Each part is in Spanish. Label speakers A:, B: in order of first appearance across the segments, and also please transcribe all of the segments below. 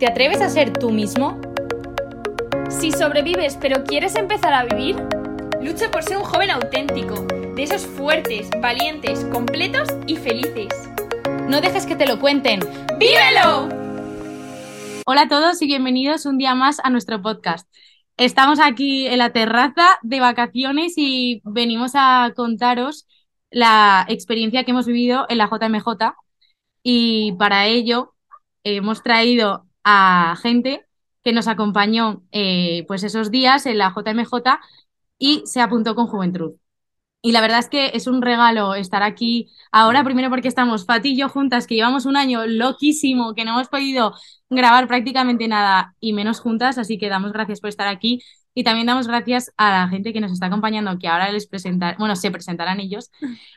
A: ¿Te atreves a ser tú mismo?
B: Si sobrevives pero quieres empezar a vivir, lucha por ser un joven auténtico, de esos fuertes, valientes, completos y felices.
A: No dejes que te lo cuenten.
B: ¡Vívelo!
A: Hola a todos y bienvenidos un día más a nuestro podcast. Estamos aquí en la terraza de vacaciones y venimos a contaros la experiencia que hemos vivido en la JMJ y para ello hemos traído a gente que nos acompañó eh, pues esos días en la JMJ y se apuntó con Juventud. Y la verdad es que es un regalo estar aquí ahora, primero porque estamos Fati y yo juntas, que llevamos un año loquísimo, que no hemos podido grabar prácticamente nada y menos juntas, así que damos gracias por estar aquí. Y también damos gracias a la gente que nos está acompañando, que ahora les presentar, bueno, se presentarán ellos.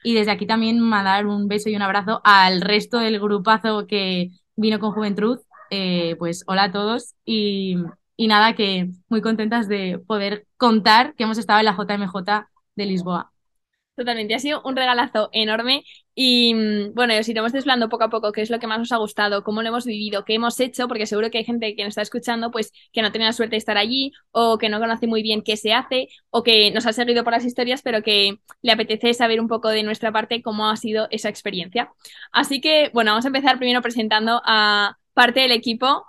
A: Y desde aquí también mandar un beso y un abrazo al resto del grupazo que vino con Juventud. Eh, pues hola a todos y, y nada, que muy contentas de poder contar que hemos estado en la JMJ de Lisboa.
B: Totalmente, ha sido un regalazo enorme y mm, bueno, os iremos desvelando poco a poco qué es lo que más nos ha gustado, cómo lo hemos vivido, qué hemos hecho, porque seguro que hay gente que nos está escuchando pues que no tiene la suerte de estar allí o que no conoce muy bien qué se hace o que nos ha seguido por las historias pero que le apetece saber un poco de nuestra parte cómo ha sido esa experiencia. Así que bueno, vamos a empezar primero presentando a parte del equipo.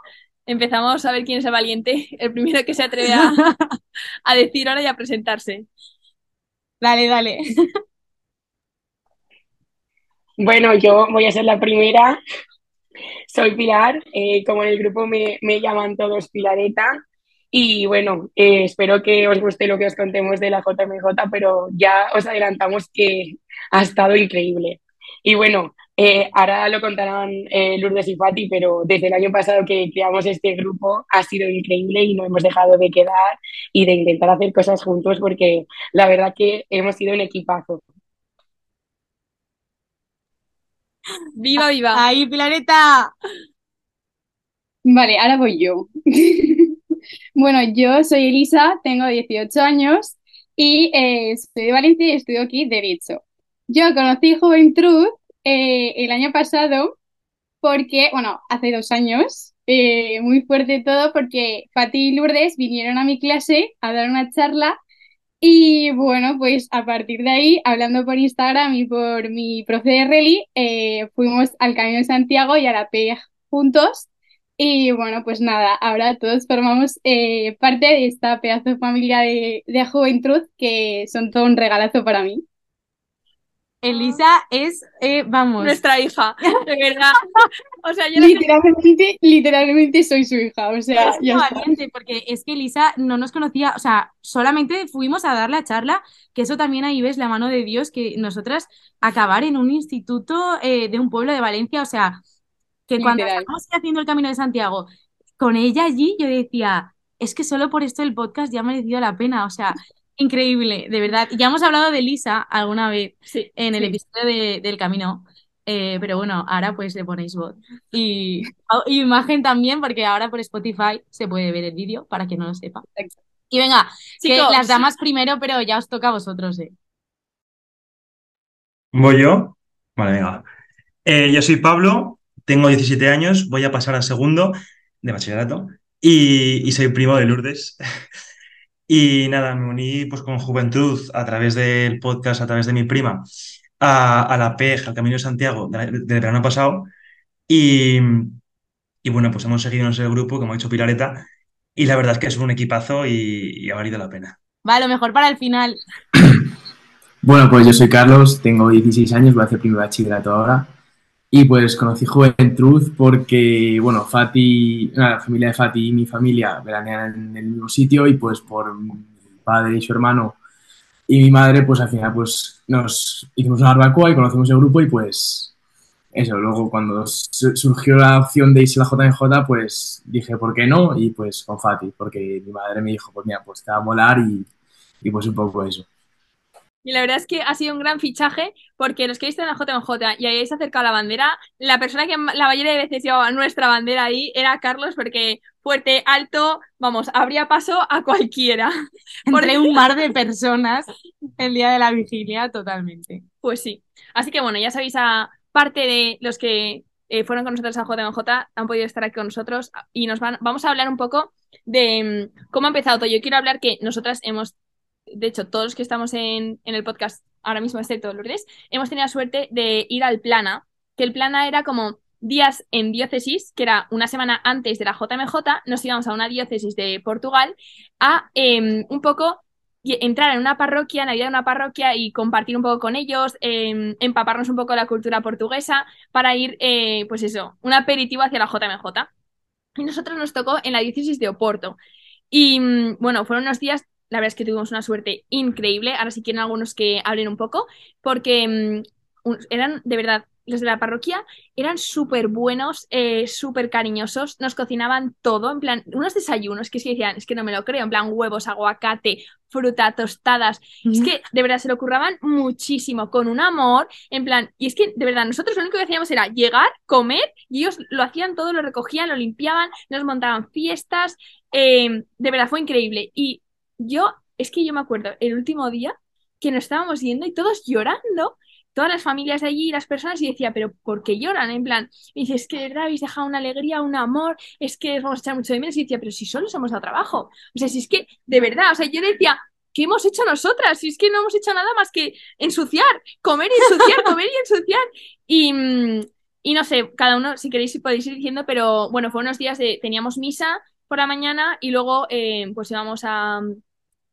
B: Empezamos a ver quién es el valiente, el primero que se atreve a, a decir ahora y a presentarse.
A: Dale, dale.
C: Bueno, yo voy a ser la primera. Soy Pilar, eh, como en el grupo me, me, llaman todos Pilareta. Y bueno, eh, espero que os guste lo que os contemos de la JMJ, pero ya os adelantamos que ha estado increíble. Y bueno, eh, ahora lo contarán eh, Lourdes y Fati, pero desde el año pasado que creamos este grupo ha sido increíble y no hemos dejado de quedar y de intentar hacer cosas juntos porque la verdad que hemos sido un equipazo.
B: ¡Viva, viva!
A: ¡Ahí, Pilareta!
D: Vale, ahora voy yo. bueno, yo soy Elisa, tengo 18 años y eh, soy de Valencia y estudio aquí Derecho. Yo conocí Juventud eh, el año pasado porque, bueno, hace dos años, eh, muy fuerte todo porque Pati y Lourdes vinieron a mi clase a dar una charla y bueno, pues a partir de ahí, hablando por Instagram y por mi profe de rally, eh, fuimos al Camino de Santiago y a la PEG juntos. Y bueno, pues nada, ahora todos formamos parte de esta pedazo de familia de, de juventud que son todo un regalazo para mí.
A: Elisa es, eh, vamos.
B: Nuestra hija, de verdad. O sea, yo
D: literalmente, literalmente soy su hija. O sea,
A: es ya valiente, porque es que Elisa no nos conocía, o sea, solamente fuimos a dar la charla, que eso también ahí ves la mano de Dios, que nosotras acabar en un instituto eh, de un pueblo de Valencia, o sea, que cuando
D: Literal.
A: estábamos haciendo el camino de Santiago, con ella allí, yo decía, es que solo por esto el podcast ya ha merecido la pena, o sea, Increíble, de verdad. Ya hemos hablado de Lisa alguna vez
B: Sí,
A: en el
B: sí.
A: episodio de- del camino, eh, pero bueno, ahora pues le ponéis voz. Y, y imagen también, porque ahora por Spotify se puede ver el vídeo, para quien no lo sepa. Y venga, que
B: Chicos.
A: las damas primero, pero ya os toca a vosotros, ¿eh?
E: ¿Voy yo? Vale, venga. Eh, yo soy Pablo, tengo 17 años, voy a pasar a segundo de bachillerato y, y soy primo de Lourdes. Y nada, me uní pues con Juventud a través del podcast, a través de mi prima, a, a la PEG, al Camino de Santiago de- del verano pasado. Y, y bueno, pues hemos seguido en ese grupo, como ha dicho Pilareta, y la verdad es que es un equipazo y, y ha valido la pena.
A: Va, lo mejor para el final.
F: Bueno, pues yo soy Carlos, tengo 16 años, voy a hacer primer bachillerato ahora. Y pues conocí Juventud porque, bueno, Fati, la familia de Fati y mi familia veranean en el mismo sitio y pues por padre y su hermano y mi madre, pues al final pues nos hicimos una barbacoa y conocimos el grupo y pues eso, luego cuando su- surgió la opción de irse a la JMJ, pues dije, ¿por qué no? Y pues con Fati, porque mi madre me dijo, pues mira, pues te va a molar y, y pues un poco eso.
B: Y la verdad es que ha sido un gran fichaje porque los que visto en la JMJ y hayáis acercado la bandera, la persona que la mayoría de veces llevaba nuestra bandera ahí era Carlos porque fuerte, alto, vamos, abría paso a cualquiera.
A: Entre un mar de personas el día de la vigilia, totalmente.
B: Pues sí. Así que bueno, ya sabéis a parte de los que eh, fueron con nosotros a JMJ, han podido estar aquí con nosotros y nos van, vamos a hablar un poco de mm, cómo ha empezado todo. Yo quiero hablar que nosotras hemos, de hecho, todos los que estamos en, en el podcast ahora mismo, excepto Lourdes, hemos tenido suerte de ir al Plana, que el Plana era como días en diócesis, que era una semana antes de la JMJ, nos íbamos a una diócesis de Portugal a em, un poco entrar en una parroquia, en la vida de una parroquia y compartir un poco con ellos, em, empaparnos un poco de la cultura portuguesa para ir, eh, pues eso, un aperitivo hacia la JMJ. Y nosotros nos tocó en la diócesis de Oporto. Y mm, bueno, fueron unos días, la verdad es que tuvimos una suerte increíble. Ahora si quieren algunos que hablen un poco, porque mm, eran de verdad los de la parroquia eran súper buenos, eh, súper cariñosos, nos cocinaban todo, en plan, unos desayunos que sí decían, es que no me lo creo, en plan huevos, aguacate, fruta, tostadas, es que de verdad se lo curraban muchísimo, con un amor, en plan, y es que de verdad nosotros lo único que hacíamos era llegar, comer, y ellos lo hacían todo, lo recogían, lo limpiaban, nos montaban fiestas, em, de verdad fue increíble. Y yo, es que yo me acuerdo, el último día que nos estábamos yendo y todos llorando, todas las familias de allí, las personas, y decía, pero ¿por qué lloran? En plan, y dice, es que de verdad habéis dejado una alegría, un amor, es que os vamos a echar mucho de menos, y decía, pero si solo os hemos dado trabajo. O sea, si es que, de verdad, o sea, yo decía, ¿qué hemos hecho nosotras? Si es que no hemos hecho nada más que ensuciar, comer y ensuciar, comer y ensuciar. Y, y no sé, cada uno, si queréis, podéis ir diciendo, pero bueno, fue unos días de, teníamos misa por la mañana y luego eh, pues íbamos a,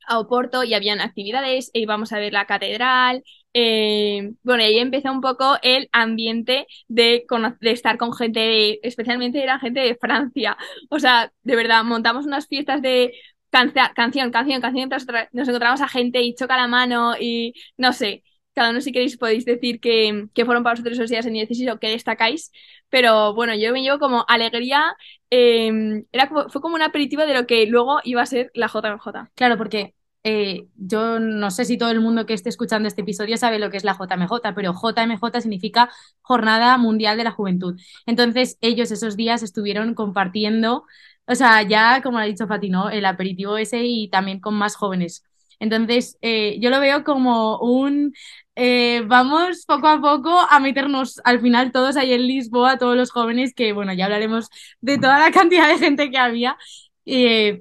B: a Oporto y habían actividades, e íbamos a ver la catedral. Eh, bueno, ahí empezó un poco el ambiente de, de estar con gente, especialmente era gente de Francia. O sea, de verdad, montamos unas fiestas de canción, canción, canción, nos encontramos a gente y choca la mano y no sé. Cada uno si queréis podéis decir que, fueron para vosotros esos días en diócesis o que destacáis, pero bueno, yo me llevo como alegría, em, era fue como un aperitivo de lo que luego iba a ser la JMJ.
A: Claro, porque eh, yo no sé si todo el mundo que esté escuchando este episodio sabe lo que es la JMJ, pero JMJ significa Jornada Mundial de la Juventud. Entonces, ellos esos días estuvieron compartiendo, o sea, ya como ha dicho Fatino, el aperitivo ese y también con más jóvenes. Entonces, eh, yo lo veo como un eh, vamos poco a poco a meternos al final todos ahí en Lisboa, todos los jóvenes, que bueno, ya hablaremos de toda la cantidad de gente que había,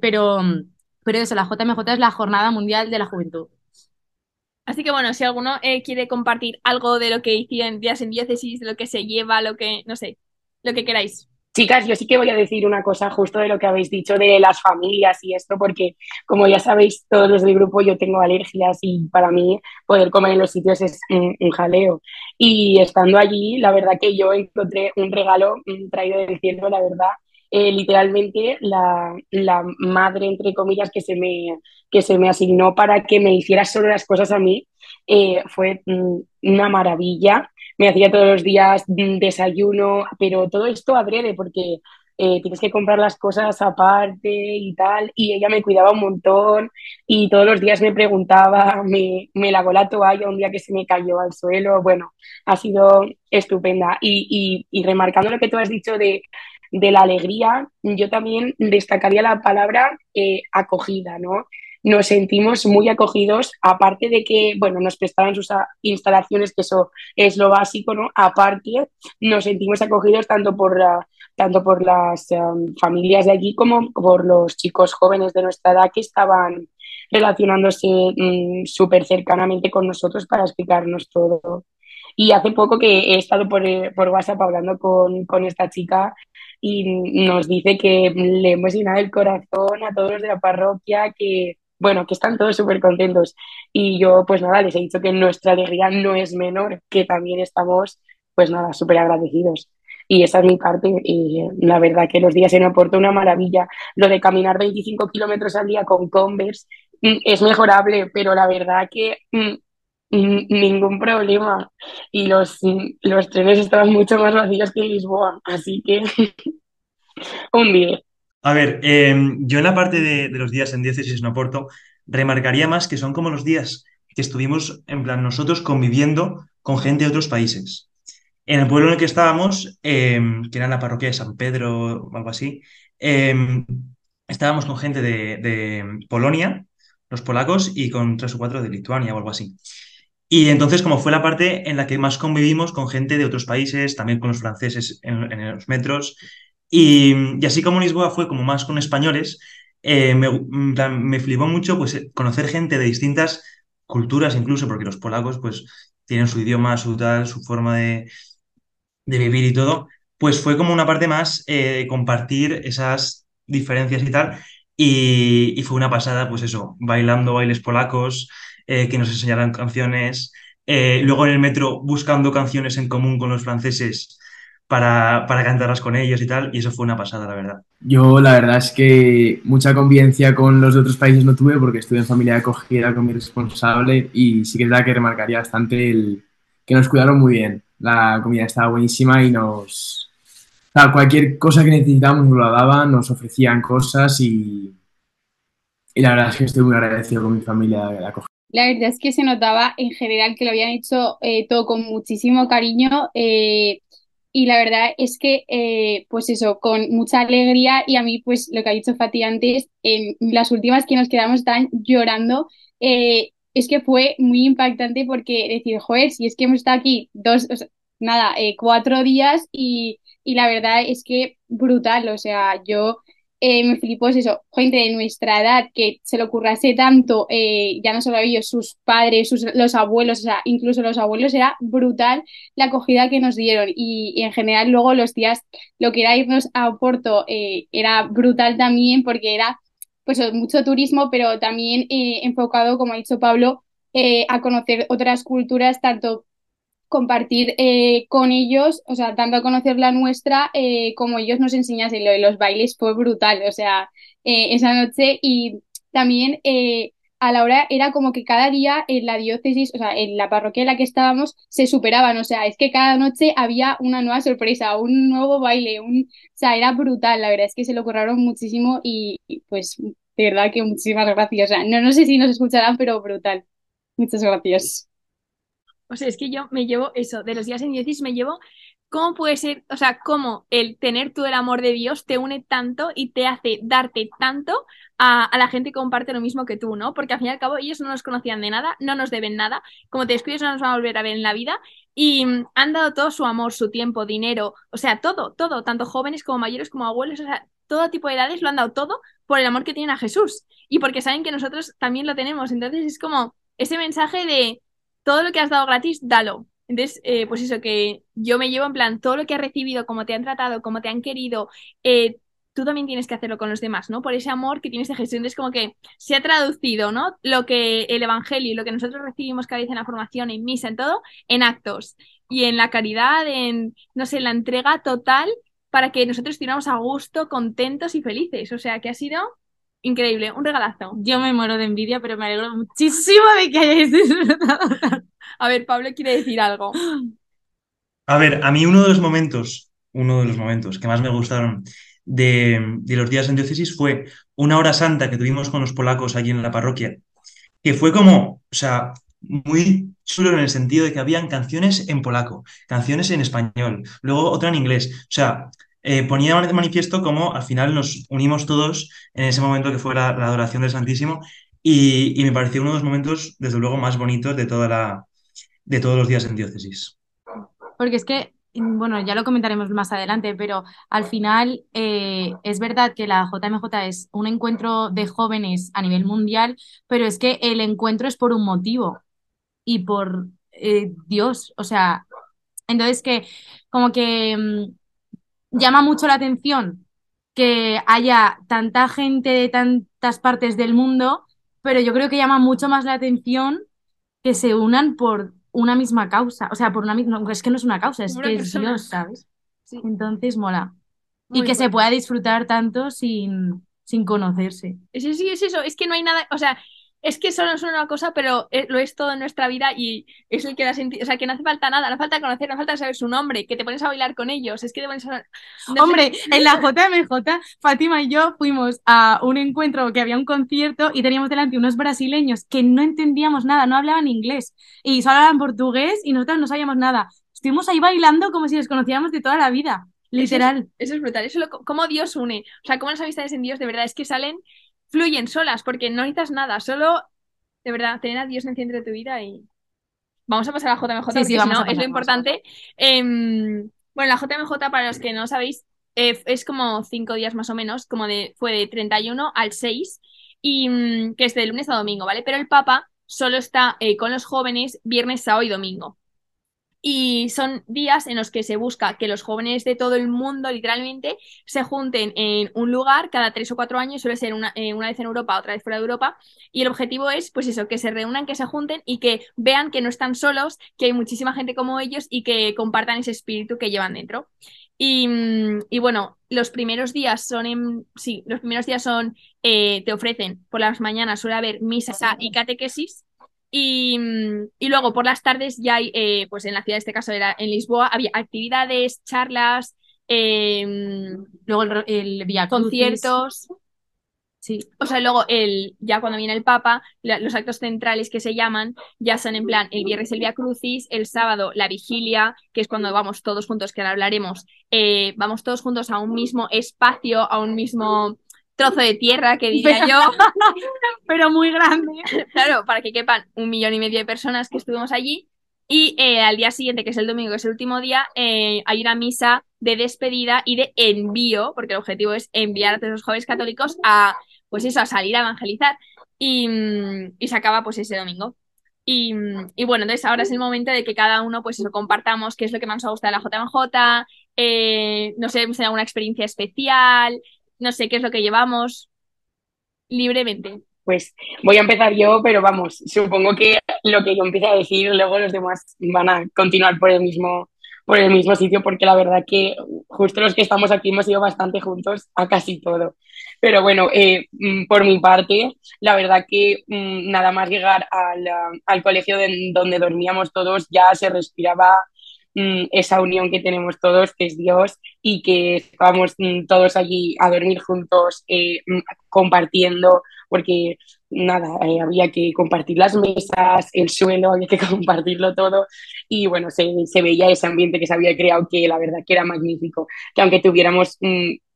A: pero pero eso, la JMJ es la Jornada Mundial de la Juventud.
B: Así que bueno, si alguno eh, quiere compartir algo de lo que hicieron días en diócesis, lo que se lleva, lo que, no sé, lo que queráis.
C: Chicas, yo sí que voy a decir una cosa justo de lo que habéis dicho de las familias y esto, porque como ya sabéis todos los del grupo, yo tengo alergias y para mí poder comer en los sitios es un, jaleo. Y estando allí, la verdad que yo encontré un regalo traído del cielo, la verdad, eh, literalmente la, la, madre, entre comillas, que se, me, que se me asignó para que me hiciera solo las cosas a mí, eh, fue mm, una maravilla. Me hacía todos los días desayuno, pero todo esto adrede porque eh, tienes que comprar las cosas aparte y tal, y ella me cuidaba un montón y todos los días me preguntaba, me, me lavó la toalla un día que se me cayó al suelo, bueno, ha sido estupenda. Y, y, y remarcando lo que tú has dicho de de la alegría, yo también destacaría la palabra eh, acogida, ¿no? Nos sentimos muy acogidos, aparte de que, bueno, nos prestaban sus instalaciones, que eso es lo básico, ¿no? Aparte, nos sentimos acogidos tanto por, tanto por las em, familias de allí como por los chicos jóvenes de nuestra edad que estaban relacionándose mm, súper cercanamente con nosotros para explicarnos todo. Y hace poco que he estado por, eh, por WhatsApp hablando con, con, esta chica y nos dice que le hemos llenado el corazón a todos los de la parroquia, que bueno, que están todos súper contentos. Y yo, pues nada, les he dicho que nuestra alegría no es menor, que también estamos, pues nada, súper agradecidos. Y esa es mi parte. Y la verdad que los días en Oporto una maravilla. Lo de caminar 25 kilómetros al día con Converse mm, es mejorable, pero la verdad que mm, ningún problema. Y los, los trenes estaban mucho más vacíos que en Lisboa, así que un día.
E: A ver, em, yo en la parte de, los días en diócesis en Oporto remarcaría más que son como los días que estuvimos, en plan, nosotros conviviendo con gente de otros países. En el pueblo en el que estábamos, em, que era la parroquia de San Pedro o algo así, em, estábamos con gente de, de Polonia, los polacos, y con tres o cuatro de Lituania o algo así. Y entonces, como fue la parte en la que más convivimos con gente de otros países, también con los franceses en, en los metros, y, así como Lisboa fue como más con españoles, eh, me, flipó mucho pues, conocer gente de distintas culturas incluso, porque los polacos pues tienen su idioma, su tal, su forma de, vivir y todo, pues fue como una parte más eh, compartir esas diferencias y tal, y, fue una pasada, pues eso, bailando bailes polacos, eh, que nos enseñaran canciones. Eh, luego en el metro buscando canciones en común con los franceses para, para, cantarlas con ellos y tal, y eso fue una pasada, la verdad.
F: Yo la verdad es que mucha convivencia con los de otros países no tuve porque estuve en familia de acogida con mi responsable y sí que es verdad que remarcaría bastante el que nos cuidaron muy bien. La comida estaba buenísima y nos... O sea, cualquier cosa que necesitábamos nos lo daban, nos ofrecían cosas y, y la verdad es que estoy muy agradecido con mi familia de acogida.
D: La verdad es que se notaba en general que lo habían hecho eh, todo con muchísimo cariño eh, y la verdad es que, eh, pues eso, con mucha alegría y a mí, pues lo que ha dicho Fati antes, en las últimas que nos quedamos tan llorando, es que fue muy impactante porque decir, joder, si es que hemos estado aquí dos, o sea, nada, cuatro días y, y la verdad es que brutal, o sea, yo eh, me flipó es eso, gente de nuestra edad que se le ocurrase tanto, eh, ya no solo a ellos, sus padres, sus, los abuelos, o sea, incluso los abuelos, era brutal la acogida que nos dieron. Y, en general luego los días, lo que era irnos a Oporto eh, era brutal también porque era pues mucho turismo, pero también enfocado, como ha dicho Pablo, a conocer otras culturas, tanto compartir eh, con ellos, o sea, tanto conocer la nuestra eh, como ellos nos enseñasen. Lo de los bailes fue brutal, o sea, eh, esa noche y también a la hora era como que cada día en la diócesis, o sea, en la parroquia en la que estábamos, se superaban, o sea, es que cada noche había una nueva sorpresa, un nuevo baile, un... o sea, era brutal, la verdad es que se lo curraron muchísimo y, y pues de verdad que muchísimas gracias, o sea, no, no sé si nos escucharán, pero brutal. Muchas gracias.
B: O sea, es que yo me llevo eso, de los días en diócesis me llevo cómo puede ser, o sea, cómo el tener tú el amor de Dios te une tanto y te hace darte tanto a, a, la gente que comparte lo mismo que tú, ¿no? Porque al fin y al cabo ellos no nos conocían de nada, no nos deben nada, como te descuides no nos van a volver a ver en la vida y han dado todo su amor, su tiempo, dinero, o sea, todo, todo, tanto jóvenes como mayores como abuelos, o sea, todo tipo de edades lo han dado todo por el amor que tienen a Jesús y porque saben que nosotros también lo tenemos, entonces es como ese mensaje de todo lo que has dado gratis, dalo. Entonces, eh, pues eso, que yo me llevo en plan, todo lo que has recibido, cómo te han tratado, cómo te han querido, eh, tú también tienes que hacerlo con los demás, ¿no? Por ese amor que tienes de Jesús. Entonces, como que se ha traducido, ¿no? Lo que el Evangelio, lo que nosotros recibimos cada vez en la formación, en misa, en todo, en actos. Y en la caridad, en, no sé, la entrega total para que nosotros estuviéramos a gusto, contentos y felices. O sea, que ha sido Increíble, un regalazo.
A: Yo me muero de envidia, pero me alegro muchísimo de que hayáis disfrutado.
B: A ver, Pablo quiere decir algo.
E: A ver, a mí uno de los momentos, uno de los momentos que más me gustaron de, de los días en diócesis fue una hora santa que tuvimos con los polacos allí en la parroquia, que fue como, o sea, muy chulo en el sentido de que habían canciones en polaco, canciones en español, luego otra en inglés. O sea, eh, ponía de manifiesto cómo al final nos unimos todos en ese momento que fue la, la adoración del Santísimo y, y, me pareció uno de los momentos, desde luego, más bonitos de, toda la, de todos los días en diócesis.
A: Porque es que, bueno, ya lo comentaremos más adelante, pero al final eh, es verdad que la JMJ es un encuentro de jóvenes a nivel mundial, pero es que el encuentro es por un motivo y por eh, Dios, o sea, entonces que como que mm, llama mucho la atención que haya tanta gente de tantas partes del mundo, pero yo creo que llama mucho más la atención que se unan por una misma causa. O sea, por una misma. es que no es una causa, es
B: Una
A: que es. Dios, ¿sabes?
B: Sí.
A: Entonces mola. y que se pueda disfrutar tanto sin, sin conocerse.
B: Sí, sí, es eso, es que no hay nada, o sea, es que solo es una cosa, pero es- lo es todo en nuestra vida y es el que da sentido, o sea, que no hace falta nada, no falta conocer, no falta saber su nombre, que te pones a bailar con ellos, es que te pones a... no sé.
A: Hombre, en la JMJ, Fátima y yo fuimos a un encuentro que había un concierto y teníamos delante unos brasileños que no entendíamos nada, no hablaban inglés y solo hablaban portugués y nosotros no sabíamos nada. Estuvimos ahí bailando como si nos conociéramos de toda la vida, literal.
B: Eso es brutal, eso es lo, cómo Dios une, o sea, cómo las amistades en Dios de verdad es que salen, fluyen solas, porque no necesitas nada, solo, de verdad, tener a Dios en el centro de tu vida y vamos a pasar a la JMJ
A: Sí,
B: si no
A: a
B: es lo importante. Em, bueno, la JMJ, para los que no sabéis, eh, es como cinco días más o menos, como de, fue de 31 al 6, y mm, que es de lunes a domingo, ¿vale? Pero el Papa solo está eh, con los jóvenes viernes, sábado y domingo. Y son días en los que se busca que los jóvenes de todo el mundo, literalmente, se junten en un lugar cada tres o cuatro años, suele ser una, eh, una vez en Europa, otra vez fuera de Europa, y el objetivo es, pues eso, que se reúnan, que se junten y que vean que no están solos, que hay muchísima gente como ellos y que compartan ese espíritu que llevan dentro. Y, y bueno, los primeros días son en, sí, los primeros días son, eh, te ofrecen por las mañanas suele haber misas y catequesis. Y, mm, y luego por las tardes ya hay, eh, pues en la ciudad, en este caso era en Lisboa, había actividades, charlas, eh,
A: Luego el, el
B: conciertos.
A: Sí.
B: O sea, luego el, ya cuando viene el Papa, la- los actos centrales que se llaman ya son en plan el viernes el Via Crucis, el sábado la vigilia, que es cuando vamos todos juntos, que ahora hablaremos, eh, vamos todos juntos a un mismo espacio, a un mismo trozo de tierra, que diría yo,
A: Pero muy grande.
B: claro, para que quepan un millón y medio de personas que estuvimos allí. Y eh, al día siguiente, que es el domingo, que es el último día, eh, hay una misa de despedida y de envío, porque el objetivo es enviar a todos los jóvenes católicos a, pues eso, a salir a evangelizar. Y, mm, y se acaba pues ese domingo. Y, mm, y bueno, entonces ahora es el momento de que cada uno, pues eso, compartamos qué es lo que más nos ha gustado de la JMJ, eh, no sé, tenido alguna experiencia especial, no sé qué es lo que llevamos, libremente.
C: Pues voy a empezar yo, pero vamos, supongo que lo que yo empiece a decir, luego los demás van a continuar por el mismo, por el mismo sitio, porque la verdad que justo los que estamos aquí hemos ido bastante juntos a casi todo. Pero bueno, eh, mm, por mi parte, la verdad que mm, nada más llegar al, al colegio de- donde dormíamos todos, ya se respiraba mm, esa unión que tenemos todos, que es Dios, y que estábamos mm, todos allí a dormir juntos, eh, mm, compartiendo, porque nada, eh, había que compartir las mesas, el suelo, había que compartirlo todo, y bueno, se, se veía ese ambiente que se había creado, que la verdad que era magnífico, que aunque tuviéramos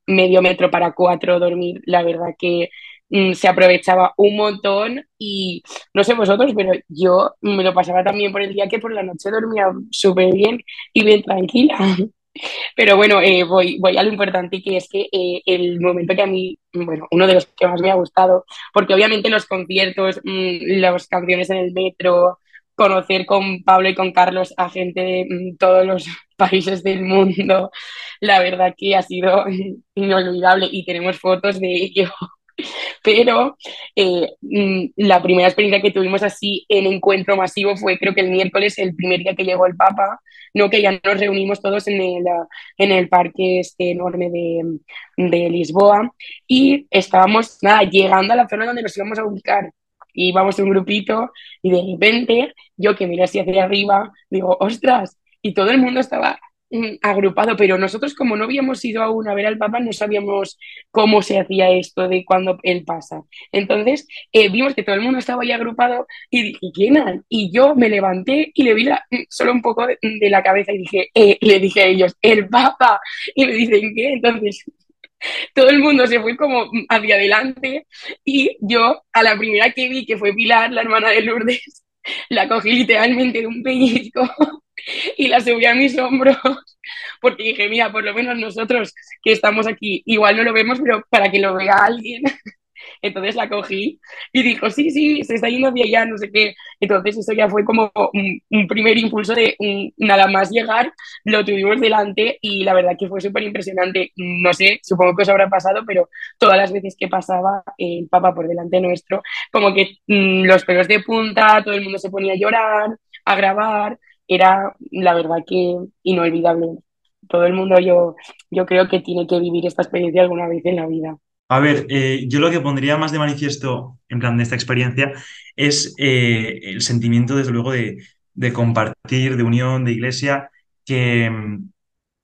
C: medio metro para cuatro dormir, la verdad que se aprovechaba un montón y no sé vosotros, pero yo me lo pasaba también por el día que por la noche dormía súper bien y bien tranquila. Pero bueno, eh, voy, voy a lo importante que es que eh, el momento que a mí, bueno, uno de los que más me ha gustado, porque obviamente los conciertos, mm, las canciones en el metro, conocer con Pablo y con Carlos a gente de mm, todos los países del mundo, la verdad que ha sido inolvidable y tenemos fotos de ello. Pero eh, mm, la primera experiencia que tuvimos así en encuentro masivo fue creo que el miércoles, el primer día que llegó el Papa, ¿no? que ya nos reunimos todos en el, en el parque este enorme de, de Lisboa y estábamos nada, llegando a la zona donde nos íbamos a ubicar. Y íbamos un grupito y de repente yo que miré así hacia arriba, digo, ostras, y todo el mundo estaba agrupado, pero nosotros como no habíamos ido aún a ver al Papa, no sabíamos cómo se hacía esto de cuando él pasa. Entonces eh, vimos que todo el mundo estaba ahí agrupado y dije, ¿quién? Y yo me levanté y le vi la- solo un poco de, la cabeza y dije, eh, le dije a ellos, el Papa. Y me dicen, ¿qué? Entonces todo el mundo se fue como hacia adelante y yo a la primera que vi, que fue Pilar, la hermana de Lourdes, la cogí literalmente de un pellizco y la subí a mis hombros porque dije, mira, por lo menos nosotros que estamos aquí, igual no lo vemos, pero para que lo vea alguien. Entonces la cogí y dijo, sí, sí, se está yendo hacia allá, no sé qué. Entonces eso ya fue como un, un primer impulso de un, nada más llegar, lo tuvimos delante y la verdad que fue súper impresionante. No sé, supongo que os habrá pasado, pero todas las veces que pasaba el Papa por delante nuestro, como que mm, los pelos de punta, todo el mundo se ponía a llorar, a grabar, era la verdad que inolvidable. Todo el mundo yo, yo creo que tiene que vivir esta experiencia alguna vez en la vida.
E: A ver, eh, yo lo que pondría más de manifiesto, en plan, de esta experiencia, es eh, el sentimiento, desde luego, de, de compartir, de unión, de iglesia, que, mm,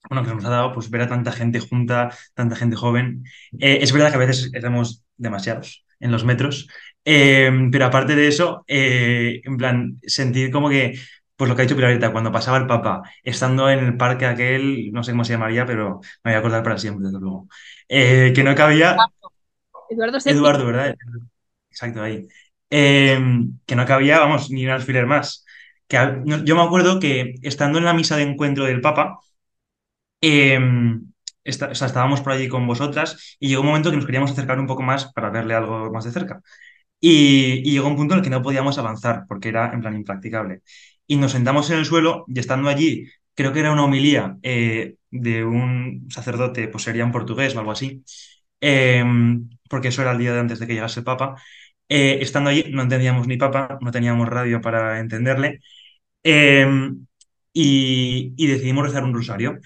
E: bueno, que nos ha dado pues ver a tanta gente junta, tanta gente joven. Eh, es verdad que a veces éramos demasiados en los metros, pero aparte de eso, en plan, sentir como que, pues lo que ha dicho Pilarita, cuando pasaba el Papa, estando en el parque aquel, no sé cómo se llamaría, pero me voy a acordar para siempre, desde luego, eh, que no cabía, Eduardo ¿verdad? Exacto, ahí. Eh, que no cabía, vamos, ni un alfiler más. que yo me acuerdo que estando en la misa de encuentro del Papa, em, estábamos por allí con vosotras y llegó un momento que nos queríamos acercar un poco más para verle algo más de cerca. Y, llegó un punto en el que no podíamos avanzar porque era en plan impracticable. Y nos sentamos en el suelo y estando allí, creo que era una homilía eh, de un sacerdote, pues sería en portugués o algo así, em, porque eso era el día de antes de que llegase el Papa. Eh, estando allí no entendíamos ni Papa, no teníamos radio para entenderle em, y, y decidimos rezar un rosario.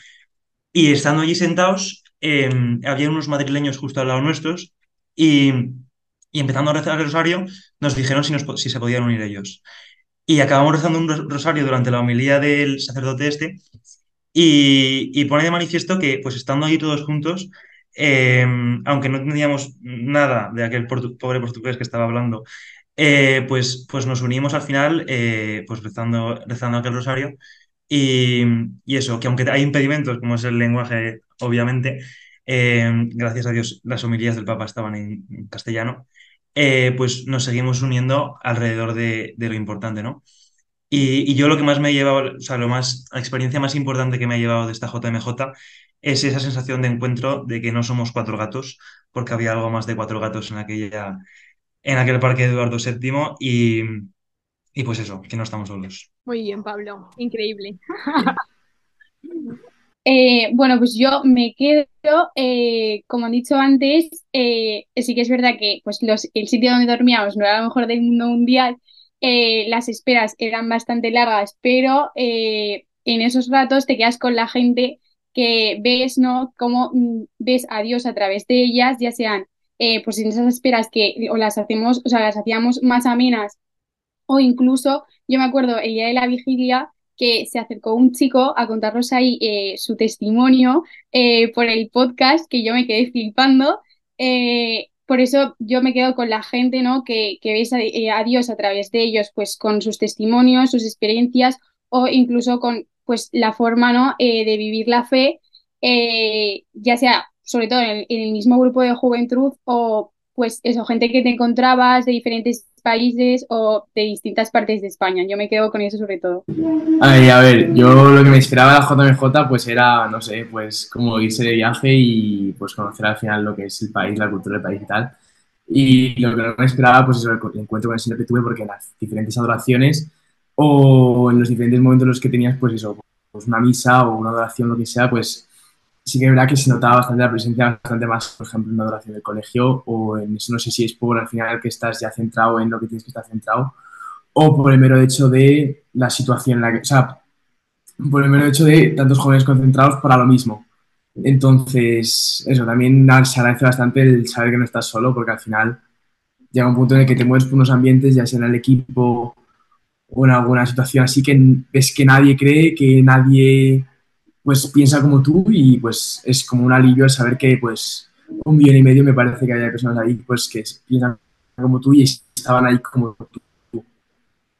E: Y estando allí sentados, em, había unos madrileños justo al lado nuestros y, empezando a rezar el rosario, nos dijeron si, si se podían unir ellos. Y acabamos rezando un rosario durante la homilía del sacerdote este y, pone de manifiesto que, pues estando allí todos juntos, em, aunque no entendíamos nada de aquel pobre portugués que estaba hablando, eh, pues, pues nos unimos al final, eh, pues rezando, rezando aquel rosario y, eso, que aunque hay impedimentos, como es el lenguaje, obviamente, eh, gracias a Dios las homilías del Papa estaban en, castellano, eh, pues nos seguimos uniendo alrededor de, lo importante, ¿no? Y, yo lo que más me ha llevado, o sea, lo más, la experiencia más importante que me ha llevado de esta JMJ es esa sensación de encuentro de que no somos cuatro gatos, porque había algo más de cuatro gatos en aquella, en aquel parque de Eduardo VII y, y pues eso, que no estamos solos.
B: Muy bien, Pablo. Increíble.
D: Eh, bueno, pues yo me quedo, eh, como han dicho antes, eh, sí que es verdad que pues los, el sitio donde dormíamos no era lo mejor del mundo mundial, las esperas eran bastante largas, pero en esos ratos te quedas con la gente que ves, ¿no? Cómo mm, ves a Dios a través de ellas, ya sean pues en esas esperas que o las hacemos, o sea, las hacíamos más amenas o incluso, yo me acuerdo el día de la vigilia que se acercó un chico a contarnos ahí eh, su testimonio eh, por el podcast, que yo me quedé flipando. Eh, por eso yo me quedo con la gente, ¿no? Que, que ves a, Dios a través de ellos, pues con sus testimonios, sus experiencias o incluso con pues la forma, ¿no? de vivir la fe, ya sea sobre todo en el, mismo grupo de juventud o pues eso, gente que te encontrabas de diferentes países o de distintas partes de España. Yo me quedo con eso sobre todo.
F: Ay, a ver, yo lo que me esperaba de la JMJ pues era, no sé, pues como irse de viaje y pues conocer al final lo que es el país, la cultura del país y tal. Y lo que no me esperaba pues es el encuentro con el Señor que tuve porque en las diferentes adoraciones o en los diferentes momentos en los que tenías pues eso, pues una misa o una adoración, lo que sea, pues sí que es verdad que se notaba bastante la presencia, bastante más, por ejemplo, en una adoración del colegio o en eso, no sé si es por al final que estás ya centrado en lo que tienes que estar centrado o por el mero hecho de la situación en la que, o sea, por el mero hecho de tantos jóvenes concentrados para lo mismo. Entonces, eso, también se agradece bastante el saber que no estás solo porque al final llega un punto en el que te mueves por unos ambientes, ya sea en el equipo o en alguna situación así que ves que nadie cree, que nadie pues piensa como tú y pues es como un alivio el saber que pues un millón y medio me parece que haya personas ahí pues que piensan como tú y estaban ahí como tú.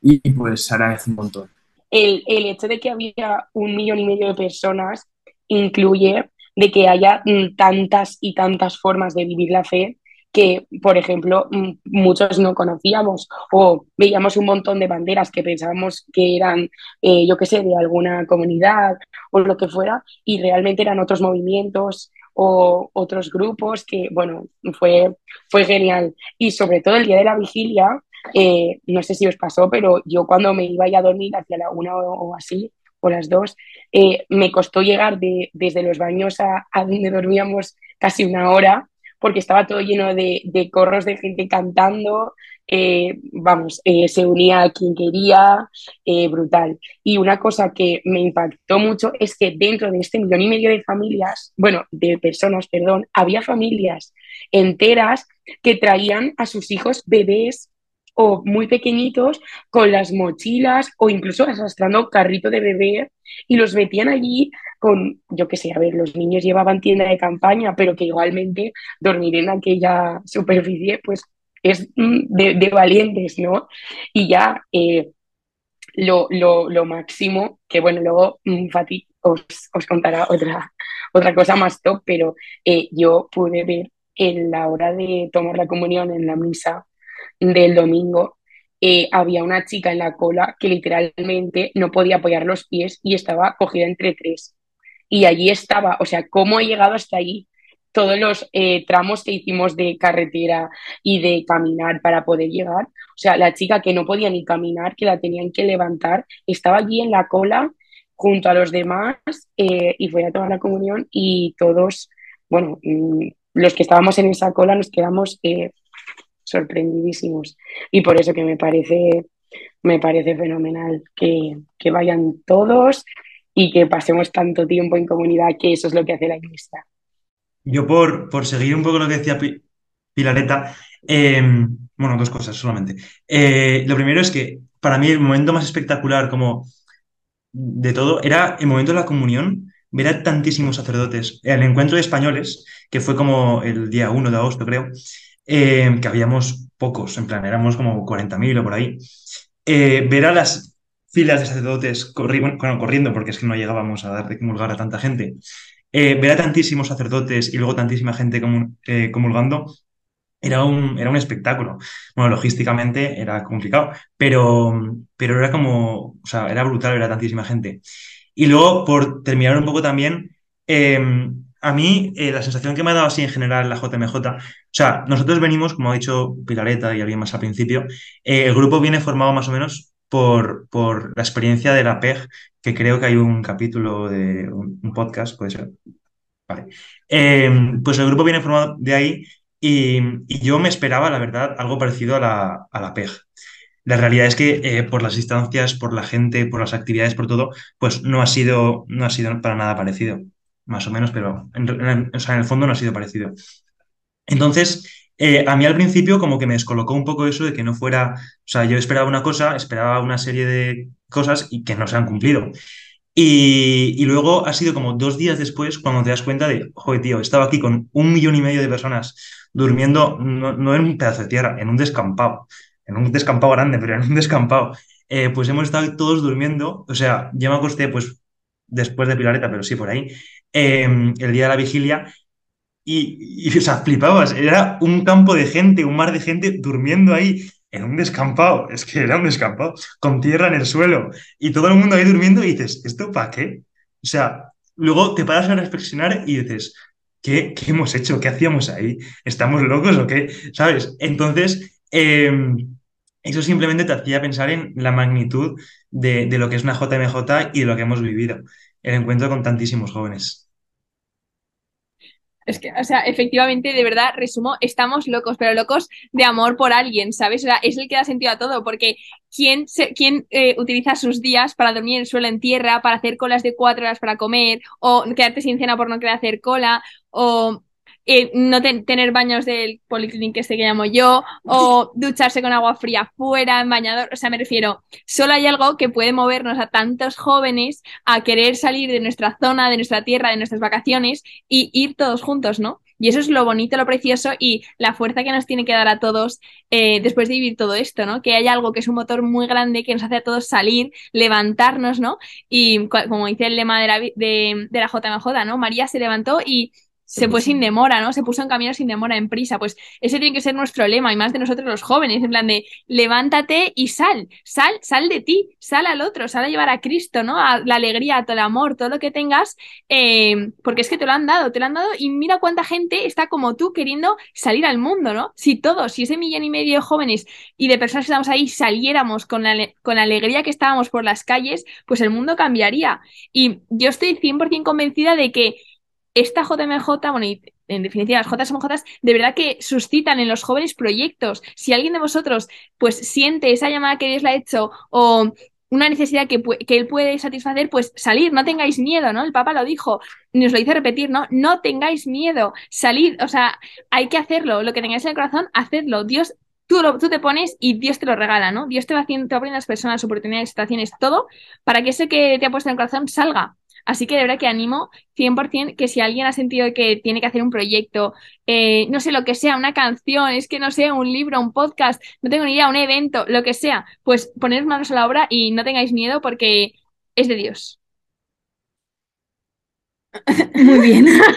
F: Y pues agradece un montón.
C: El, el hecho de que había un millón y medio de personas incluye de que haya mm, tantas y tantas formas de vivir la fe que, por ejemplo, muchos no conocíamos o veíamos un montón de banderas que pensábamos que eran, eh, yo qué sé, de alguna comunidad o lo que fuera, y realmente eran otros movimientos o otros grupos que, bueno, fue, fue genial. Y sobre todo el día de la vigilia, eh, no sé si os pasó, pero yo cuando me iba a dormir hacia la una o, así, o las dos, eh, me costó llegar de, desde los baños a, a donde dormíamos casi una hora porque estaba todo lleno de, de corros de gente cantando, eh, vamos, eh, se unía a quien quería, eh, brutal. Y una cosa que me impactó mucho es que dentro de este millón y medio de familias, bueno, de personas, perdón, había familias enteras que traían a sus hijos bebés o muy pequeñitos con las mochilas o incluso arrastrando carrito de bebé y los metían allí con, yo qué sé, a ver, los niños llevaban tienda de campaña, pero que igualmente dormir en aquella superficie, pues es mm, de, valientes, ¿no? Y ya eh, lo, máximo, que bueno, luego mm, Fati os, contará otra, otra cosa más top, pero eh, yo pude ver en la hora de tomar la comunión en la misa del domingo eh, había una chica en la cola que literalmente no podía apoyar los pies y estaba cogida entre tres. Y allí estaba, o sea, ¿cómo he llegado hasta allí? Todos los eh, tramos que hicimos de carretera y de caminar para poder llegar. O sea, la chica que no podía ni caminar, que la tenían que levantar, estaba allí en la cola junto a los demás eh, y fue a tomar la comunión y todos, bueno, mm, los que estábamos en esa cola nos quedamos eh, sorprendidísimos y por eso que me parece, me parece fenomenal que, que vayan todos y que pasemos tanto tiempo en comunidad, que eso es lo que hace la iglesia.
E: Yo por, por seguir un poco lo que decía Pilareta, em, bueno, dos cosas solamente. Eh, lo primero es que para mí el momento más espectacular como de todo era el momento de la comunión, ver a tantísimos sacerdotes. El encuentro de españoles, que fue como el día 1 de agosto, creo, em, que habíamos pocos, en plan, éramos como 40.000 o por ahí. Eh, ver a las filas de sacerdotes corriendo, porque es que no llegábamos a dar de comulgar a tanta gente. Eh, ver a tantísimos sacerdotes y luego tantísima gente eh, comulgando era un, era un espectáculo. Bueno, logísticamente era complicado, pero, pero era como, o sea, era brutal ver a tantísima gente. Y luego, por terminar un poco también, em, a mí eh, la sensación que me ha dado así en general la JMJ, o sea, nosotros venimos, como ha dicho Pilareta y alguien más al principio, el grupo viene formado más o menos por, por la experiencia de la PEG, que creo que hay un capítulo de un, podcast, puede ser. Vale. Em, pues el grupo viene formado de ahí y, yo me esperaba, la verdad, algo parecido a la, a la PEG. La realidad es que eh, por las distancias, por la gente, por las actividades, por todo, pues no ha sido, no ha sido para nada parecido, más o menos, pero en, en el fondo no ha sido parecido. Entonces, eh, a mí al principio como que me descolocó un poco eso de que no fuera, o sea, yo esperaba una cosa, esperaba una serie de cosas y que no se han cumplido. Y, luego ha sido como dos días después cuando te das cuenta de, joder, tío, estaba aquí con un millón y medio de personas durmiendo, no, en un pedazo de tierra, en un descampado, en un descampado grande, pero en un descampado. Eh, pues hemos estado todos durmiendo, o sea, yo me acosté pues después de Pilareta, pero sí por ahí, eh, el día de la vigilia, y, y, o sea, flipabas, era un campo de gente, un mar de gente durmiendo ahí en un descampado, es que era un descampado, con tierra en el suelo, y todo el mundo ahí durmiendo y dices, ¿esto para qué? O sea, luego te paras a reflexionar y dices, ¿qué, qué hemos hecho? ¿Qué hacíamos ahí? ¿Estamos locos o qué? ¿Sabes? Entonces, em, eso simplemente te hacía pensar en la magnitud de, de lo que es una JMJ y de lo que hemos vivido, el encuentro con tantísimos jóvenes.
B: Es que, o sea, efectivamente, de verdad, resumo, estamos locos, pero locos de amor por alguien, ¿sabes? O sea, es el que da sentido a todo, porque ¿quién, quién eh, utiliza sus días para dormir en el suelo en tierra, para hacer colas de cuatro horas para comer, o quedarte sin cena por no querer hacer cola, o eh, no tener baños del policlinic que este que llamo yo, o ducharse con agua fría fuera, en bañador. O sea, me refiero, solo hay algo que puede movernos a tantos jóvenes a querer salir de nuestra zona, de nuestra tierra, de nuestras vacaciones y ir todos juntos, ¿no? Y eso es lo bonito, lo precioso y la fuerza que nos tiene que dar a todos eh, después de vivir todo esto, ¿no? Que hay algo que es un motor muy grande que nos hace a todos salir, levantarnos, ¿no? Y como dice el lema de la, de, de la JMJ, ¿no? María se levantó y se fue sin demora, ¿no? Se puso en camino sin demora, en prisa. Pues ese tiene que ser nuestro lema, y más de nosotros los jóvenes, en plan de levántate y sal, sal, sal de ti, sal al otro, sal a llevar a Cristo, ¿no? A la alegría, a todo el amor, todo lo que tengas, eh, porque es que te lo han dado, te lo han dado, y mira cuánta gente está como tú queriendo salir al mundo, ¿no? Si todos, si ese millón y medio de jóvenes y de personas que estamos ahí saliéramos con la, con la alegría que estábamos por las calles, pues el mundo cambiaría. Y yo estoy 100% convencida de que esta JMJ, bueno, y en definitiva las JMJ, de verdad que suscitan en los jóvenes proyectos. Si alguien de vosotros pues siente esa llamada que Dios le ha hecho o una necesidad que, que, él puede satisfacer, pues salir, no tengáis miedo, ¿no? El Papa lo dijo, nos lo dice repetir, ¿no? No tengáis miedo, salid, o sea, hay que hacerlo, lo que tengáis en el corazón, hacedlo. Dios, tú, lo, tú te pones y Dios te lo regala, ¿no? Dios te va, haciendo, te va poniendo las personas, oportunidades, situaciones, todo, para que ese que te ha puesto en el corazón salga. Así que de verdad que animo 100% que si alguien ha sentido que tiene que hacer un proyecto, eh, no sé lo que sea, una canción, es que no sé, un libro, un podcast, no tengo ni idea, un evento, lo que sea, pues poneros manos a la obra y no tengáis miedo porque es de Dios.
A: Muy bien.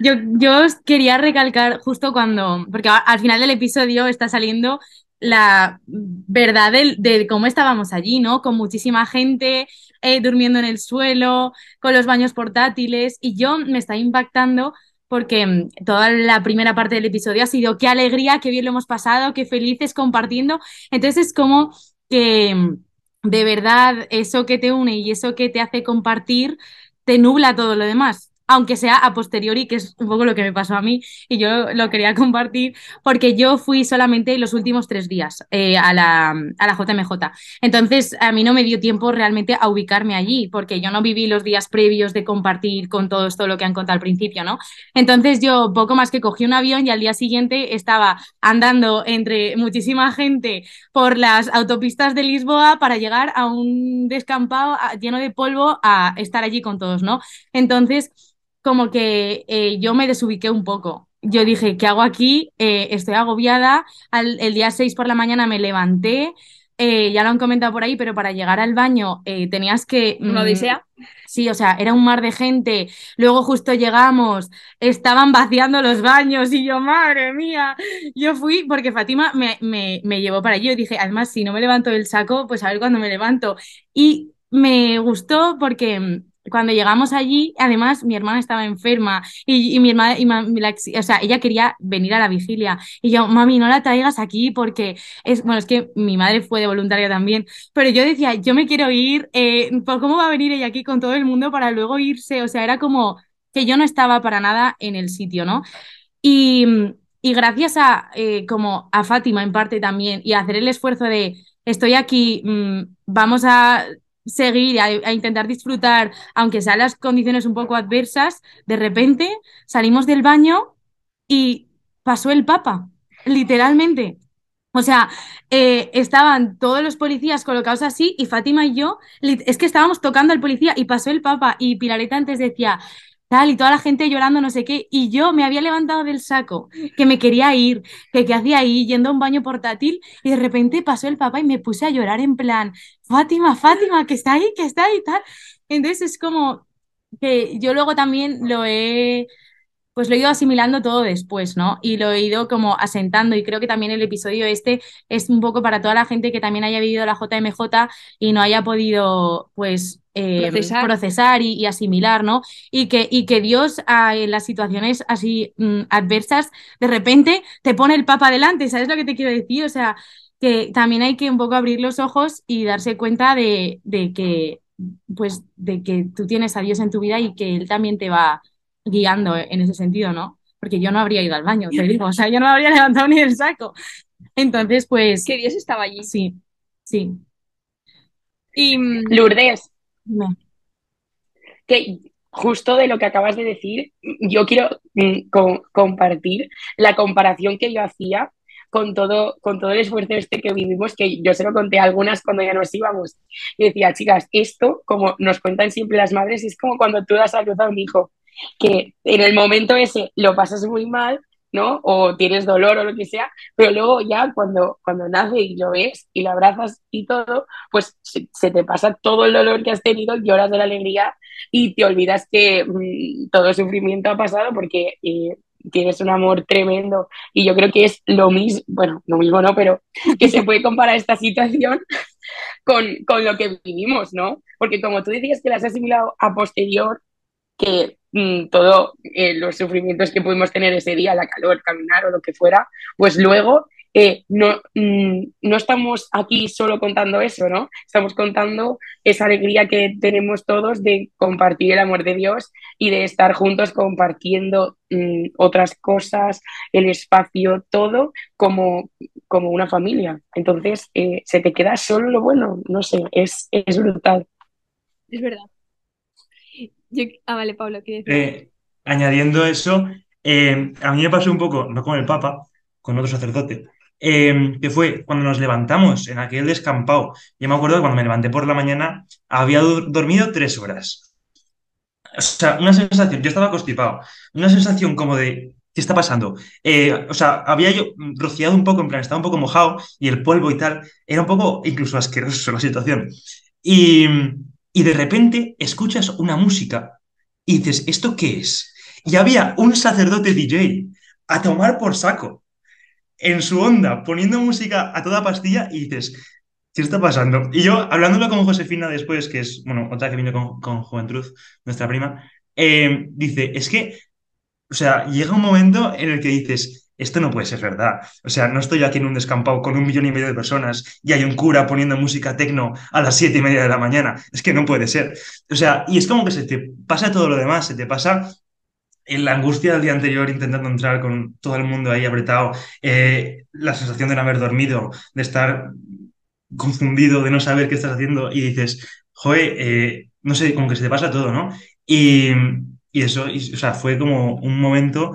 A: Yo, yo os quería recalcar justo cuando, porque al final del episodio está saliendo la verdad del- de, cómo estábamos allí, ¿no? Con muchísima gente eh, durmiendo en el suelo, con los baños portátiles, y yo me está impactando porque mm, toda la primera parte del episodio ha sido qué alegría, qué bien lo hemos pasado, qué felices compartiendo. Entonces es como que mm, de verdad eso que te une y eso que te hace compartir te nubla todo lo demás. Aunque sea a posteriori, que es un poco lo que me pasó a mí, y yo lo quería compartir, porque yo fui solamente los últimos tres días eh, a la, a la JMJ. Entonces, a mí no me dio tiempo realmente a ubicarme allí, porque yo no viví los días previos de compartir con todo esto lo que han contado al principio, ¿no? Entonces, yo poco más que cogí un avión y al día siguiente estaba andando entre muchísima gente por las autopistas de Lisboa para llegar a un descampado lleno de polvo a estar allí con todos, ¿no? Entonces, como que eh, yo me desubiqué un poco. Yo dije, ¿qué hago aquí? Eh, estoy agobiada. Al- el día 6 por la mañana me levanté. eh, ya lo han comentado por ahí, pero para llegar al baño tenías que... mm,
B: Una odisea.
A: Sí, o sea, era un mar de gente. Luego justo llegamos, estaban vaciando los baños y yo, madre mía, yo fui porque Fátima me, me, me llevó para allí. Yo dije, además, si no me levanto del saco, pues a ver cuándo me levanto. Y me gustó porque mm, cuando llegamos allí, además, mi hermana estaba enferma y, mi hermana, o sea, ella quería venir a la vigilia. Y yo, mami, no la traigas aquí porque es, bueno, es que mi madre fue de voluntaria también. Pero yo decía, yo me quiero ir, eh, ¿por cómo va a venir ella aquí con todo el mundo para luego irse? O sea, era como que yo no estaba para nada en el sitio, ¿no? Y, y gracias a, eh, como a Fátima en parte también, y a hacer el esfuerzo de estoy aquí, mm, vamos a seguir, a, intentar disfrutar, aunque sean las condiciones un poco adversas, de repente salimos del baño y pasó el Papa, literalmente. O sea, eh, estaban todos los policías colocados así y Fátima y yo, es que estábamos tocando al policía y pasó el Papa y Pilareta antes decía tal y toda la gente llorando no sé qué y yo me había levantado del saco, que me quería ir, que qué hacía ahí yendo a un baño portátil y de repente pasó el Papa y me puse a llorar en plan, Fátima, Fátima, que está ahí, que está ahí tal. Entonces es como que yo luego también lo he pues lo he ido asimilando todo después, ¿no? Y lo he ido como asentando y creo que también el episodio este es un poco para toda la gente que también haya vivido la JMJ y no haya podido, pues, eh,
B: Procesar.
A: procesar y, y asimilar, ¿no? Y que, y que Dios ah, en las situaciones así mm, adversas, de repente te pone el papa delante, ¿sabes lo que te quiero decir? O sea, que también hay que un poco abrir los ojos y darse cuenta de, de que, pues, de que tú tienes a Dios en tu vida y que Él también te va guiando en ese sentido, ¿no? Porque yo no habría ido al baño, te digo, o sea, yo no me habría levantado ni del saco. Entonces, pues,
B: Que Dios estaba allí.
A: sí, sí.
B: Y mm,
C: Lourdes,
A: Dime.
C: que justo de lo que acabas de decir, yo quiero mm, co- compartir la comparación que yo hacía con todo, con todo el esfuerzo este que vivimos, que yo se lo conté a algunas cuando ya nos íbamos. Y decía, chicas, esto, como nos cuentan siempre las madres, es como cuando tú das a a un hijo, que en el momento ese lo pasas muy mal, ¿no? O tienes dolor o lo que sea, pero luego ya cuando, cuando nace y lo ves y lo abrazas y todo, pues se, te pasa todo el dolor que has tenido, lloras de la alegría y te olvidas que mm, todo sufrimiento ha pasado porque eh, tienes un amor tremendo y yo creo que es lo mismo, bueno, lo mismo no, pero que se puede comparar esta situación con, con lo que vivimos, ¿no? Porque como tú decías que las has asimilado a posterior, que mm, todos eh, los sufrimientos que pudimos tener ese día, la calor, caminar o lo que fuera, pues luego eh, no, mm, no estamos aquí solo contando eso, ¿no? Estamos contando esa alegría que tenemos todos de compartir el amor de Dios y de estar juntos compartiendo mm, otras cosas, el espacio, todo como, como una familia. Entonces, eh, se te queda solo lo bueno, no sé, es, es brutal.
B: es verdad. Ah, vale, Pablo, ¿qué?
E: Eh, añadiendo eso, eh, a mí me pasó un poco, no con el Papa, con otro sacerdote, eh, que fue cuando nos levantamos en aquel descampado. Yo me acuerdo que cuando me levanté por la mañana había dormido tres horas. O sea, una sensación, yo estaba constipado, una sensación como de, ¿qué está pasando? Eh, o sea, había yo rociado un poco, en plan, estaba un poco mojado y el polvo y tal, era un poco incluso asqueroso la situación. Y, y de repente escuchas una música y dices, ¿esto qué es? y había un sacerdote DJ a tomar por saco en su onda, poniendo música a toda pastilla y dices, ¿qué está pasando? Y yo, hablándolo con Josefina después, que es, bueno, otra que vino con, con Juventud, nuestra prima, eh, dice, es que, o sea, llega un momento en el que dices, esto no puede ser verdad. O sea, no estoy aquí en un descampado con un millón y medio de personas y hay un cura poniendo música tecno a las siete y media de la mañana. Es que no puede ser. O sea, y es como que se te pasa todo lo demás, se te pasa en la angustia del día anterior intentando entrar con todo el mundo ahí apretado, eh, la sensación de no haber dormido, de estar confundido, de no saber qué estás haciendo y dices, joder, eh, no sé, como que se te pasa todo, ¿no? Y, y eso, o sea, fue como un momento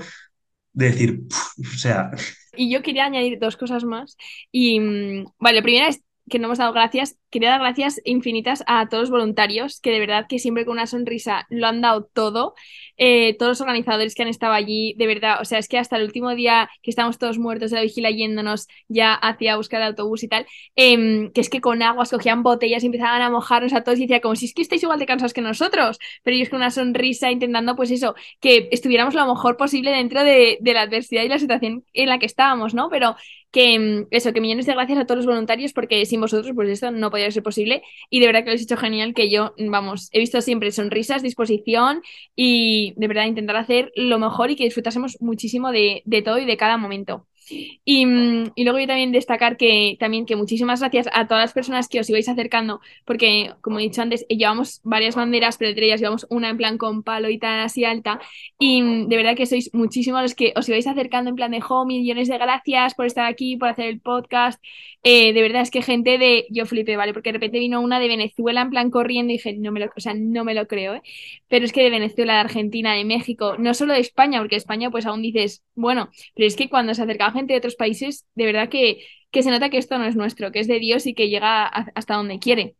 E: de decir, o sea...
B: Y yo quería añadir dos cosas más. Y, mm, vale, la primera es que no hemos dado gracias. Quería dar gracias infinitas a todos los voluntarios que de verdad que siempre con una sonrisa lo han dado todo. Eh, todos los organizadores que han estado allí, de verdad, o sea, es que hasta el último día que estamos todos muertos de la vigila yéndonos ya hacia buscar el autobús y tal, em, que es que con aguas cogían botellas y empezaban a mojarnos a todos y decía como si es que estáis igual de cansados que nosotros, pero ellos con una sonrisa intentando pues eso, que estuviéramos lo mejor posible dentro de, de la adversidad y la situación en la que estábamos, ¿no? Pero que mm, eso, que millones de gracias a todos los voluntarios porque sin vosotros pues esto no podría ser posible y de verdad que lo habéis hecho genial que yo, vamos, he visto siempre sonrisas, disposición y de verdad intentar hacer lo mejor y que disfrutásemos muchísimo de, de todo y de cada momento. Y, mm, y, luego yo también destacar que también que muchísimas gracias a todas las personas que os ibais acercando, porque como he dicho antes, llevamos varias banderas, pero entre ellas llevamos una en plan con palo y tal así alta. Y mm, de verdad que sois muchísimos los que os ibais acercando en plan de jo, millones de gracias por estar aquí, por hacer el podcast. Eh, de verdad es que gente de. Yo flipé, ¿vale? Porque de repente vino una de Venezuela en plan corriendo y dije, no me lo, o sea, no me lo creo, ¿eh? Pero es que de Venezuela, de Argentina, de México, no solo de España, porque España pues aún dices, bueno, pero es que cuando se acercaba gente de otros países, de verdad que, que se nota que esto no es nuestro, que es de Dios y que llega hasta donde quiere.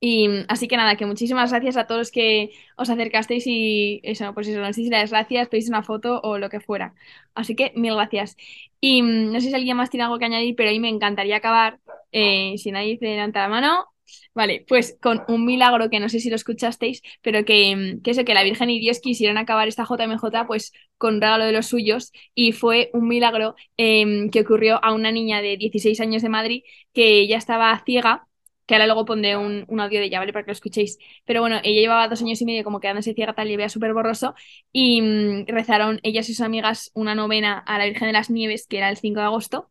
B: Y así que nada, que muchísimas gracias a todos que os acercasteis y eso, pues eso, no sé si las gracias, pedís una foto o lo que fuera. Así que mil gracias. Y mm, no sé si alguien más tiene algo que añadir, pero ahí me encantaría acabar, eh, si nadie se levanta la mano, Vale, pues con un milagro que no sé si lo escuchasteis, pero que, mm, que eso, que la Virgen y Dios quisieron acabar esta JMJ pues con regalo de los suyos y fue un milagro em, que ocurrió a una niña de 16 años de Madrid que ya estaba ciega que ahora luego pondré un, audio de ella, ¿vale? Para que lo escuchéis. Pero bueno, ella llevaba dos años y medio como quedándose ciega tal y veía súper borroso y mm, rezaron ellas y sus amigas una novena a la Virgen de las Nieves, que era el 5 de agosto,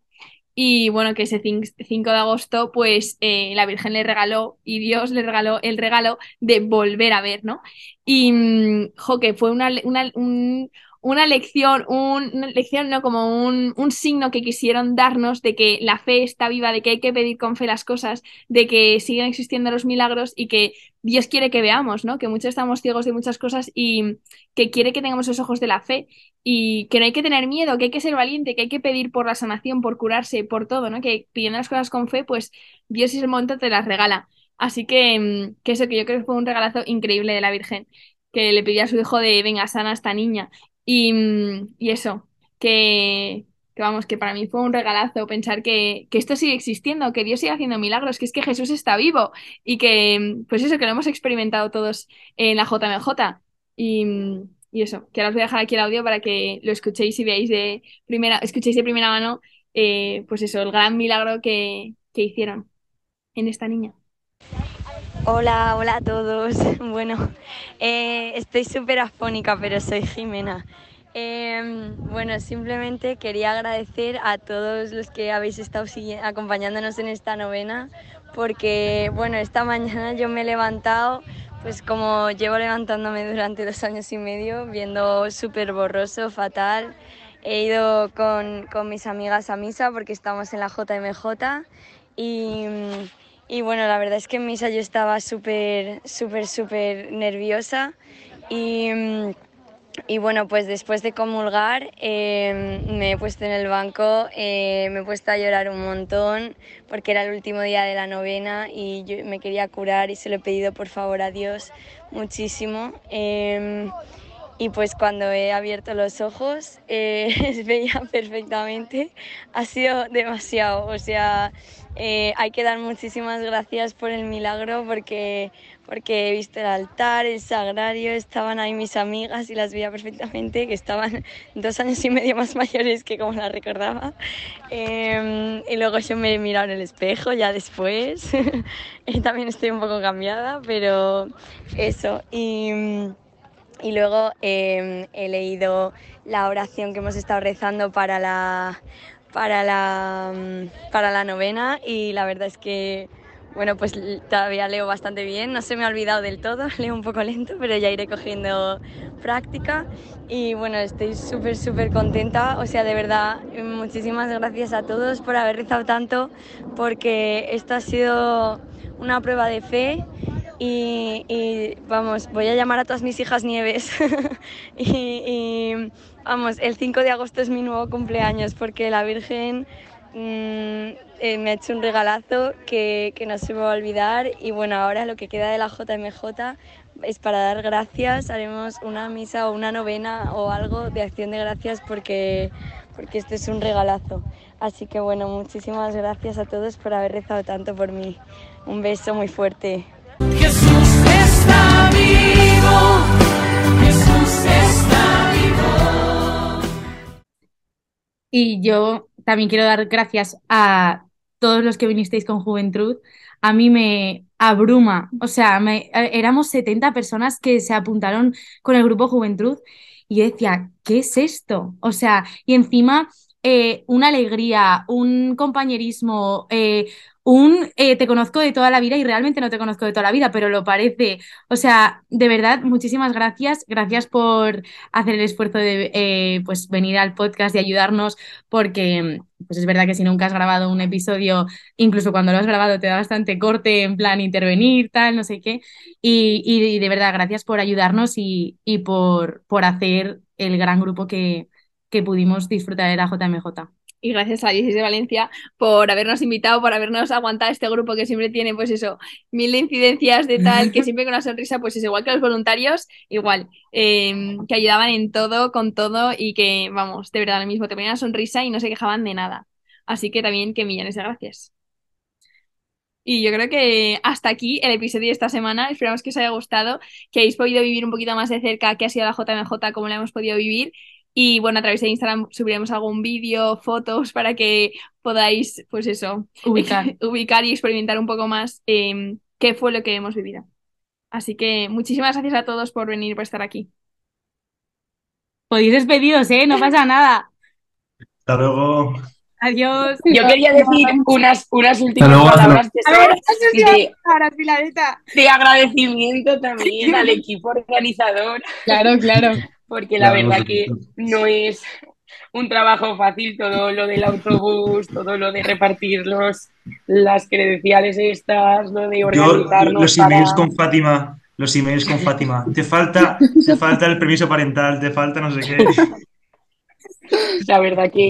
B: y bueno, que ese 5 de agosto, pues eh, la Virgen le regaló y Dios le regaló el regalo de volver a ver, ¿no? Y, mm, jo, que fue una, una, un, una lección, un, una lección, no como un, un, signo que quisieron darnos de que la fe está viva, de que hay que pedir con fe las cosas, de que siguen existiendo los milagros y que Dios quiere que veamos, ¿no? Que muchos estamos ciegos de muchas cosas y que quiere que tengamos los ojos de la fe y que no hay que tener miedo, que hay que ser valiente, que hay que pedir por la sanación, por curarse, por todo, ¿no? Que pidiendo las cosas con fe, pues Dios en ese momento te las regala. Así que, mm, que eso que yo creo que fue un regalazo increíble de la Virgen, que le pidió a su hijo de venga, sana a esta niña. Y, mm, y eso, que, que, vamos, que para mí fue un regalazo pensar que, que, esto sigue existiendo, que Dios sigue haciendo milagros, que es que Jesús está vivo y que, mm, pues eso, que lo hemos experimentado todos en la JMJ. Y, mm, y eso, que ahora os voy a dejar aquí el audio para que lo escuchéis y veáis de primera, escuchéis de primera mano, eh, pues eso, el gran milagro que, que hicieron en esta niña.
G: Hola, hola a todos. Bueno, eh, estoy súper afónica, pero soy Jimena. Eh, bueno, simplemente quería agradecer a todos los que habéis estado acompañándonos en esta novena, porque bueno, esta mañana yo me he levantado, pues como llevo levantándome durante dos años y medio, viendo súper borroso, fatal. He ido con, con mis amigas a misa porque estamos en la JMJ y y bueno, la verdad es que en misa yo estaba súper, súper, súper nerviosa y, y, bueno, pues después de comulgar eh, me he puesto en el banco, eh, me he puesto a llorar un montón porque era el último día de la novena y yo me quería curar y se lo he pedido por favor a Dios muchísimo. Eh, y pues cuando he abierto los ojos eh, veía perfectamente. Ha sido demasiado, o sea, eh, hay que dar muchísimas gracias por el milagro porque, porque he visto el altar, el sagrario, estaban ahí mis amigas y las veía perfectamente, que estaban dos años y medio más mayores que como las recordaba. Em, y luego yo me he mirado en el espejo ya después. y también estoy un poco cambiada, pero eso. Y, y luego em, he leído la oración que hemos estado rezando para la para la, mm, para la novena y la verdad es que, bueno, pues todavía leo bastante bien, no se me ha olvidado del todo, leo un poco lento, pero ya iré cogiendo práctica. Y bueno, estoy súper, súper contenta, o sea, de verdad, muchísimas gracias a todos por haber rezado tanto, porque esto ha sido una prueba de fe y, vamos, voy a llamar a todas mis hijas Nieves y Vamos, el 5 de agosto es mi nuevo cumpleaños porque la Virgen mm, eh, me ha hecho un regalazo que, que, no se me va a olvidar y bueno, ahora lo que queda de la JMJ es para dar gracias, haremos una misa o una novena o algo de acción de gracias porque, porque este es un regalazo. Así que bueno, muchísimas gracias a todos por haber rezado tanto por mí. Un beso muy fuerte.
A: Y yo también quiero dar gracias a todos los que vinisteis con Juventud. A mí me abruma, o sea, me, eh, éramos 70 personas que se apuntaron con el grupo Juventud y yo decía, ¿qué es esto? O sea, y encima eh, una alegría, un compañerismo, eh, un eh, te conozco de toda la vida y realmente no te conozco de toda la vida, pero lo parece. O sea, de verdad, muchísimas gracias. Gracias por hacer el esfuerzo de eh, pues venir al podcast y ayudarnos, porque pues es verdad que si nunca has grabado un episodio, incluso cuando lo has grabado te da bastante corte en plan intervenir, tal, no sé qué. Y, y, de verdad, gracias por ayudarnos y, y por, por hacer el gran grupo que, que pudimos disfrutar de la JMJ
B: y gracias a 16 de Valencia por habernos invitado, por habernos aguantado este grupo que siempre tiene, pues eso, mil incidencias de tal, que siempre con una sonrisa, pues es igual que los voluntarios, igual, em, que ayudaban en todo, con todo y que, vamos, de verdad, lo mismo, te ponían una sonrisa y no se quejaban de nada. Así que también que millones de gracias. Y yo creo que hasta aquí el episodio de esta semana. Esperamos que os haya gustado, que hayáis podido vivir un poquito más de cerca qué ha sido la JMJ, cómo la hemos podido vivir y bueno, a través de Instagram subiremos algún vídeo, fotos para que podáis, pues eso,
A: ubicar,
B: ubicar y experimentar un poco más em, qué fue lo que hemos vivido. Así que muchísimas gracias a todos por venir, por estar aquí.
A: Podéis despedidos, ¿eh? No pasa nada.
E: Hasta luego.
A: Adiós.
C: Yo quería decir unas, unas últimas palabras de agradecimiento también al equipo organizador.
D: Claro, claro
C: porque la verdad que no es un trabajo fácil todo lo del autobús, todo lo de repartir las credenciales estas, lo de organizarnos.
E: los emails con Fátima, los emails con Fátima. Te falta, te falta el permiso parental, te falta no sé qué.
C: La verdad que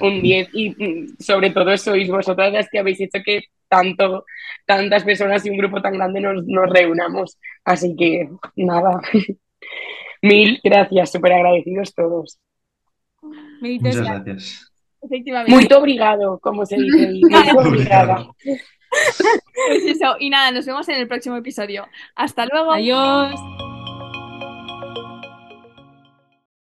C: un 10 y mm, sobre todo sois vosotras las que habéis hecho que tanto, tantas personas y un grupo tan grande nos, nos reunamos. Así que nada. Mil gracias, súper agradecidos todos.
E: Muchas gracias.
C: Muy obrigado, como se dice. Muy obrigada.
B: Pues eso, y nada, nos vemos en el próximo episodio. Hasta luego.
A: Adiós.